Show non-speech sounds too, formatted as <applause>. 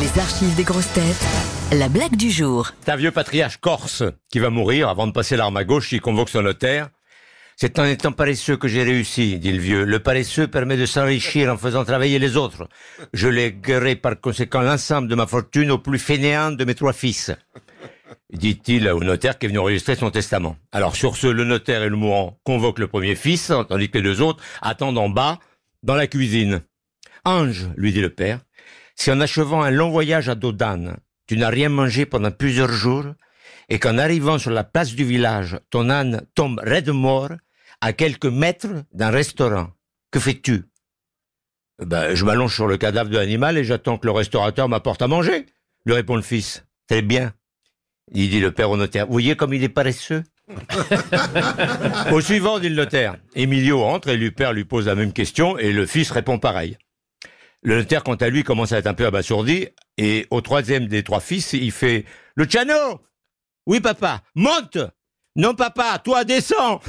Les archives des grosses têtes. La blague du jour. C'est un vieux patriarche corse qui va mourir. Avant de passer l'arme à gauche, il convoque son notaire. C'est en étant paresseux que j'ai réussi, dit le vieux. Le paresseux permet de s'enrichir en faisant travailler les autres. Je léguerai par conséquent l'ensemble de ma fortune au plus fainéant de mes trois fils. Dit-il au notaire qui est venu enregistrer son testament. Alors sur ce, le notaire et le mourant convoquent le premier fils, tandis que les deux autres attendent en bas, dans la cuisine. Ange, lui dit le père, si en achevant un long voyage à dos d'âne, tu n'as rien mangé pendant plusieurs jours, et qu'en arrivant sur la place du village, ton âne tombe raide mort, à quelques mètres d'un restaurant, que fais-tu? Ben, Je m'allonge sur le cadavre de l'animal et j'attends que le restaurateur m'apporte à manger, lui répond le fils. Très bien. Il dit le père au notaire. Vous voyez comme il est paresseux? <laughs> Au suivant, dit le notaire. Emilio entre et le père lui pose la même question et le fils répond pareil. Le notaire, quant à lui, commence à être un peu abasourdi. Et au troisième des trois fils, il fait Luciano Oui, papa, monte Non, papa, toi, descends